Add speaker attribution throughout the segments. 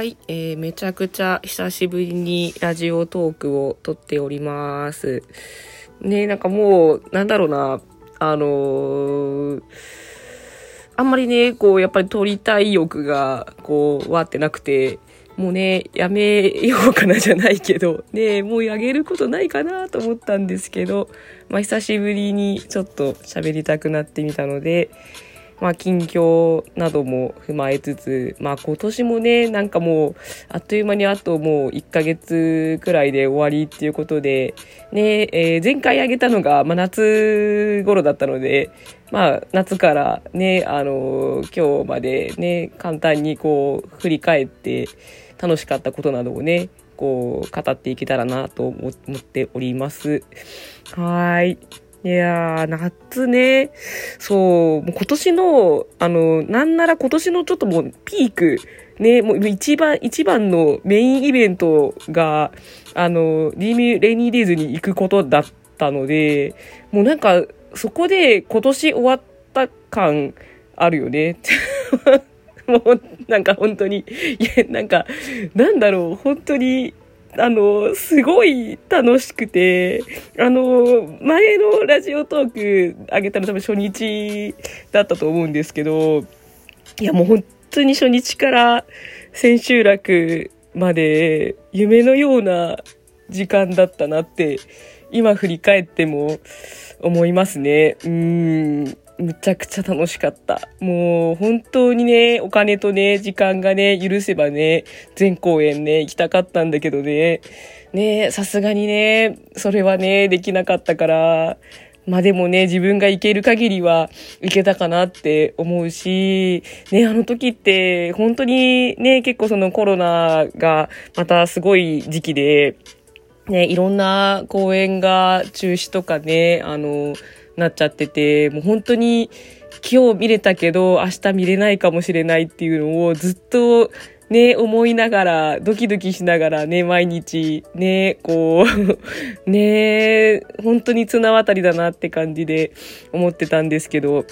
Speaker 1: はい、えー、めちゃくちゃ久しぶりにラジオトークを撮っております。ねなんかもう、なんだろうな、あのー、あんまりね、こう、やっぱり撮りたい欲が、こう、わってなくて、もうね、やめようかなじゃないけど、ね、もうやげることないかなと思ったんですけど、まあ、久しぶりにちょっと喋りたくなってみたので、まあ、近況なども踏まえつつ、まあ、今年もね、なんかもう、あっという間にあともう1ヶ月くらいで終わりっていうことで、ね、えー、前回あげたのが、まあ、夏頃だったので、まあ、夏からね、あのー、今日までね、簡単にこう、振り返って、楽しかったことなどをね、こう、語っていけたらなと思っております。はい。いやー、夏ね。そう、もう今年の、あの、なんなら今年のちょっともうピーク、ね、もう一番、一番のメインイベントが、あの、リーミレニーデイズに行くことだったので、もうなんか、そこで今年終わった感あるよね。もう、なんか本当に、いや、なんか、なんだろう、本当に、あの、すごい楽しくて、あの、前のラジオトーク上げたの多分初日だったと思うんですけど、いやもう本当に初日から千秋楽まで夢のような時間だったなって、今振り返っても思いますね。うん。むちゃくちゃ楽しかった。もう本当にね、お金とね、時間がね、許せばね、全公演ね、行きたかったんだけどね、ね、さすがにね、それはね、できなかったから、まあでもね、自分が行ける限りは行けたかなって思うし、ね、あの時って本当にね、結構そのコロナがまたすごい時期で、ね、いろんな公演が中止とかね、あの、なっちゃってて、もう本当に今日見れたけど明日見れないかもしれないっていうのをずっとね、思いながら、ドキドキしながらね、毎日、ね、こう ね、本当に綱渡りだなって感じで思ってたんですけど、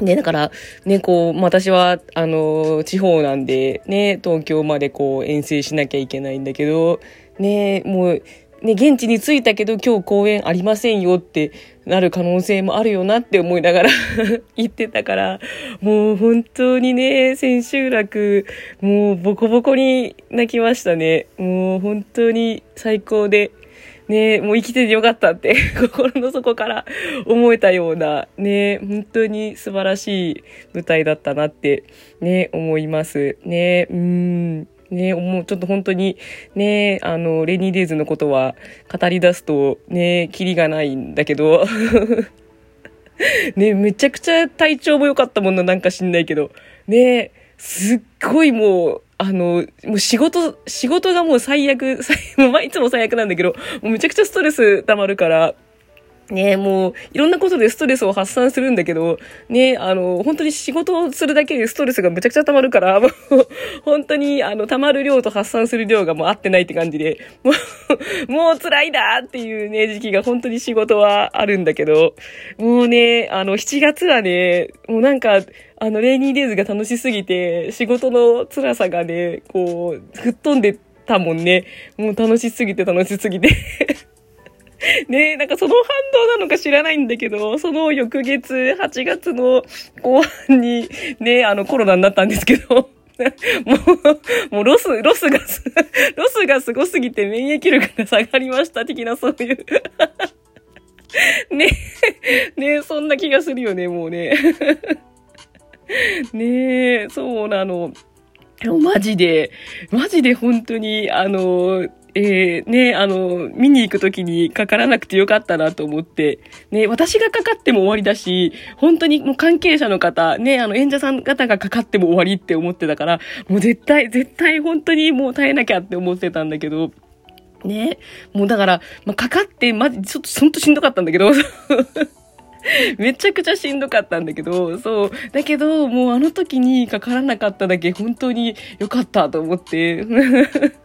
Speaker 1: ね、だから、ね、こう、私は、あの、地方なんで、ね、東京までこう、遠征しなきゃいけないんだけど、ね、もう、ね、現地に着いたけど今日公演ありませんよってなる可能性もあるよなって思いながら 言ってたから、もう本当にね、千秋楽、もうボコボコに泣きましたね。もう本当に最高で、ね、もう生きててよかったって 心の底から思えたような、ね、本当に素晴らしい舞台だったなって、ね、思います。ね、うん。ね、もうちょっと本当に、ね、あの、レニーデイズのことは語り出すと、ね、キリがないんだけど、ね、めちゃくちゃ体調も良かったもんな、なんか知んないけど、ね、すっごいもう、あの、もう仕事、仕事がもう最悪、最もう毎日も最悪なんだけど、もうめちゃくちゃストレス溜まるから、ねもう、いろんなことでストレスを発散するんだけど、ねあの、本当に仕事をするだけでストレスがめちゃくちゃ溜まるから、もう、本当に、あの、溜まる量と発散する量がもう合ってないって感じで、もう、もう辛いだっていうね、時期が本当に仕事はあるんだけど、もうね、あの、7月はね、もうなんか、あの、レイニーデイズが楽しすぎて、仕事の辛さがね、こう、吹っ飛んでたもんね。もう楽しすぎて楽しすぎて ねえなんかその反動なのか知らないんだけど、その翌月、8月の後半に、ね、あのコロナになったんですけど、もう、もうロス、ロスが、ロスがすごすぎて免疫力が下がりました的なそういうねえ、ねえそんな気がするよね、もうね。ねえそうなの。マジで、マジで本当に、あの、えー、ね、あの、見に行くときにかからなくてよかったなと思って、ね、私がかかっても終わりだし、本当にもう関係者の方、ね、あの、演者さん方がかかっても終わりって思ってたから、もう絶対、絶対本当にもう耐えなきゃって思ってたんだけど、ね、もうだから、まあ、かかって、まじ、ちょっと、ほんとしんどかったんだけど、めちゃくちゃしんどかったんだけど、そう。だけど、もうあの時にかからなかっただけ本当に良かったと思って。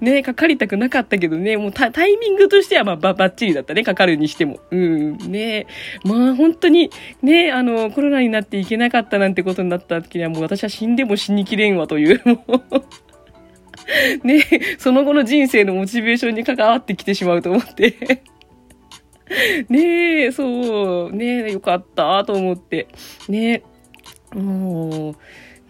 Speaker 1: ね、かかりたくなかったけどね、もうタイミングとしてはまあばばっちりだったね、かかるにしても。うん、ね。まあ本当に、ね、あの、コロナになっていけなかったなんてことになった時にはもう私は死んでも死にきれんわという、もう。ね、その後の人生のモチベーションに関わってきてしまうと思って。ね。え、そう、ね。え、よかったと思って。ね。えもう、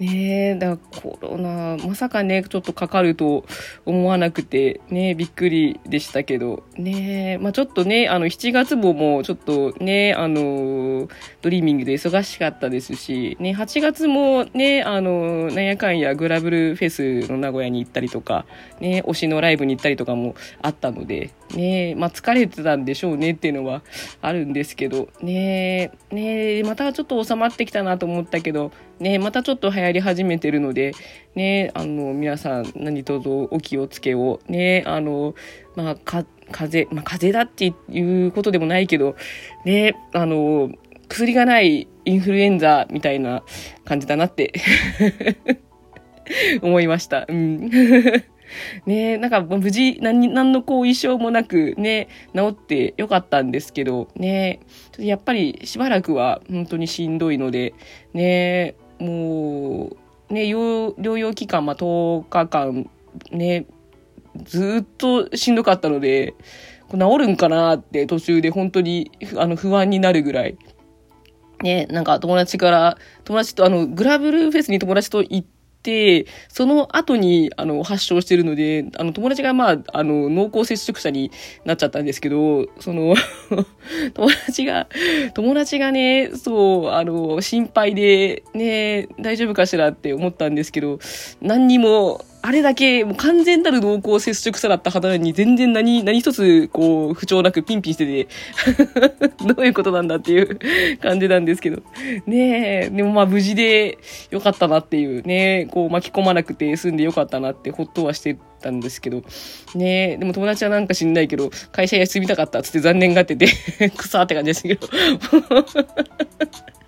Speaker 1: ねえ、だからコロナ、まさかね、ちょっとかかると思わなくて、ねびっくりでしたけど、ねまあちょっとね、あの、7月ももちょっとね、あの、ドリーミングで忙しかったですし、ね、8月もね、あの、なんやかんやグラブルフェスの名古屋に行ったりとか、ね、推しのライブに行ったりとかもあったので、ねまあ疲れてたんでしょうねっていうのはあるんですけど、ねねまたちょっと収まってきたなと思ったけど、ね、またちょっと流行り始めてるので、ね、あの、皆さん何卒お気をつけを、ね、あの、まあ、か、風、まあ、風邪だっていうことでもないけど、ね、あの、薬がないインフルエンザみたいな感じだなって 思いました。うん。ねなんか無事何、何の後遺症もなくね、治ってよかったんですけど、ねやっぱりしばらくは本当にしんどいので、ねもう、ね、療養期間、まあ、10日間、ね、ずっとしんどかったので、治るんかなって途中で本当にあの不安になるぐらい。ね、なんか友達から、友達とあの、グラブルフェスに友達と行って、その後に、あの、発症してるので、あの、友達がまあ、あの、濃厚接触者になっちゃったんですけど、その 友達が、友達がね、そう、あの、心配で、ね、大丈夫かしらって思ったんですけど、何にも、あれだけ、もう完全なる濃厚接触者だった方に全然何、何一つ、こう、不調なくピンピンしてて どういうことなんだっていう感じなんですけど。ねえ、でもまあ無事でよかったなっていうね、こう巻き込まなくて済んでよかったなってほっとはしてたんですけど、ねえ、でも友達はなんか知んないけど、会社休みたかったっつって残念がってて くさーって感じですけど。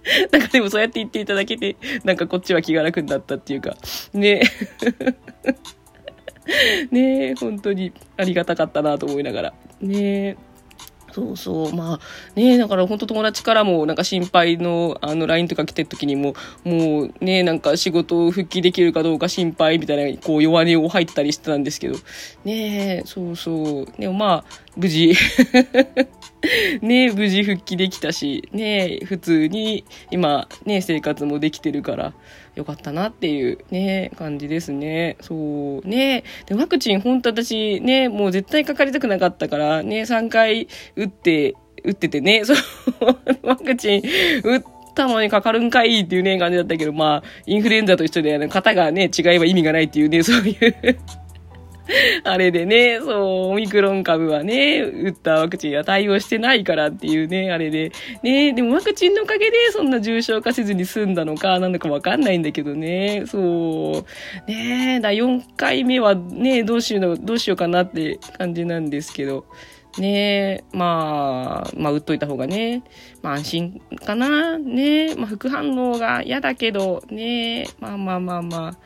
Speaker 1: なんかでもそうやって言っていただけて、なんかこっちは気が楽になったっていうか、ね ねえ、本当にありがたかったなと思いながら。ねえ。そうそう。まあ、ねだから本当友達からもなんか心配のあの LINE とか来てる時にも、もうねなんか仕事を復帰できるかどうか心配みたいな、こう弱音を入ったりしてたんですけど、ねそうそう。でもまあ、無事 ね無事復帰できたし、ね普通に今ね、生活もできてるから、よかったなっていうね、感じですね。そうね。で、ワクチン本当私ね、もう絶対かかりたくなかったから、ね、3回打って、打っててね、そう、ワクチン打ったのにかかるんかいっていうね、感じだったけど、まあ、インフルエンザと一緒で、型がね、違えば意味がないっていうね、そういう あれでね、そう、オミクロン株はね、打ったワクチンは対応してないからっていうね、あれで。ね、でもワクチンのおかげでそんな重症化せずに済んだのか、なのかわかんないんだけどね、そう。ねだ4回目はね、どうしよう、どうしようかなって感じなんですけど。ねまあ、まあ、打っといた方がね、まあ安心かな。ねまあ副反応が嫌だけど、ねまあまあまあまあ。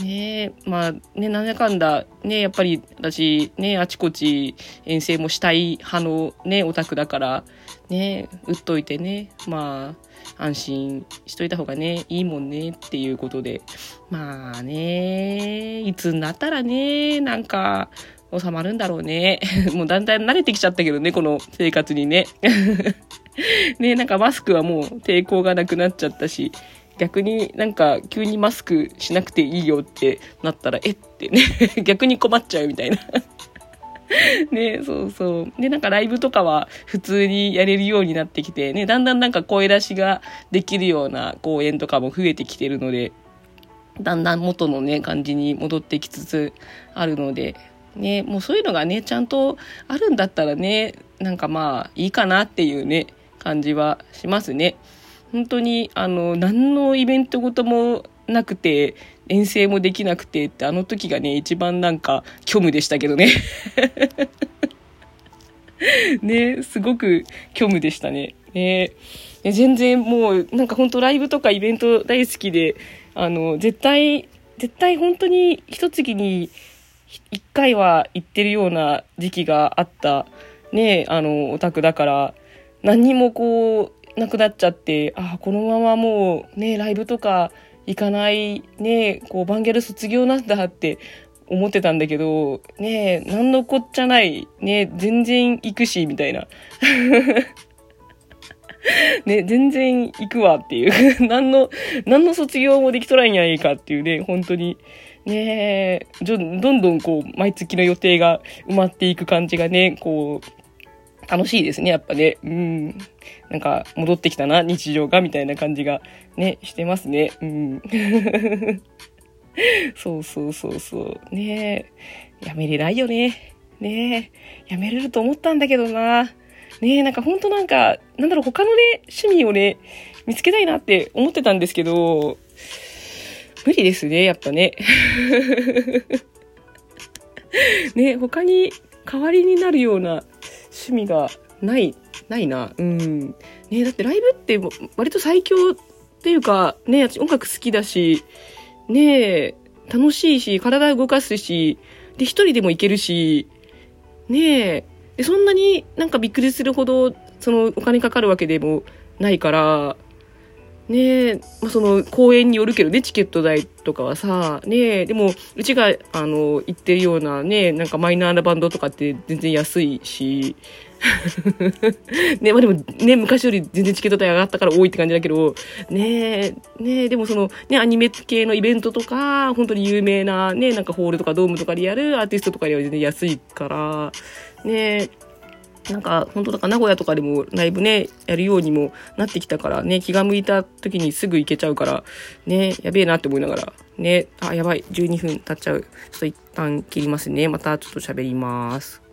Speaker 1: ねえ、まあね、なんだかんだ、ね、やっぱり私、ね、あちこち遠征もしたい派のね、オタクだから、ね、打っといてね、まあ、安心しといた方がね、いいもんねっていうことで、まあね、いつになったらね、なんか、収まるんだろうね。もうだんだん慣れてきちゃったけどね、この生活にね。ね、なんかマスクはもう抵抗がなくなっちゃったし、逆になんか急にマスクしなくていいよってなったら、え？ってね 逆に困っちゃうみたいな ねそうそう。で、なんかライブとかは普通にやれるようになってきて、ね、だんだんなんか声出しができるような公演とかも増えてきてるので、だんだん元のね、感じに戻ってきつつあるので、ね、もうそういうのがね、ちゃんとあるんだったらね、なんかまあいいかなっていうね、感じはしますね。本当に、あの、何のイベントごともなくて、遠征もできなくてって、あの時がね、一番なんか、虚無でしたけどね。ね、すごく虚無でしたね。ね、全然もう、なんか本当ライブとかイベント大好きで、あの、絶対、絶対本当に一月に一回は行ってるような時期があった、ね、あの、オタクだから、何にもこう、なくなっちゃって、あ、このままもうね、ライブとか行かない、ね、こう、バンゲル卒業なんだって思ってたんだけど、ね、なんのこっちゃない、ね、全然行くし、みたいな。ね、全然行くわっていう。何の、何の卒業もできとらんやいいかっていうね、本当に。ねどんどんこう、毎月の予定が埋まっていく感じがね、こう、楽しいですね、やっぱね。うん。なんか、戻ってきたな、日常が、みたいな感じが、ね、してますね。うん。そうそうそうそう。ねやめれないよね。ねえやめれると思ったんだけどな。ねえ、なんかほんとなんか、なんだろう、他のね、趣味をね、見つけたいなって思ってたんですけど、無理ですね、やっぱね。ね他に代わりになるような趣味がない、ないな。うん。ねだってライブって割と最強っていうか、ね私音楽好きだし、ね楽しいし、体動かすし、で、一人でも行けるし、ね、で、そんなになんかびっくりするほど、そのお金かかるわけでもないから、ねえ、まあ、その公演によるけどね、チケット代とかはさ、ねえ、でも、うちが、あの、行ってるようなね、なんかマイナーなバンドとかって全然安いし、ね、まあでもね、昔より全然チケット代上がったから多いって感じだけど、ねえ、ねえ、でもその、ね、アニメ系のイベントとか、本当に有名なね、なんかホールとかドームとかでやるアーティストとかよりは全然安いから、ねえ、なんか、本当だから名古屋とかでもライブね、やるようにもなってきたからね、気が向いた時にすぐ行けちゃうから、ね、やべえなって思いながら、ね、あ、やばい、12分経っちゃう。ちょっと一旦切りますね。またちょっと喋ります。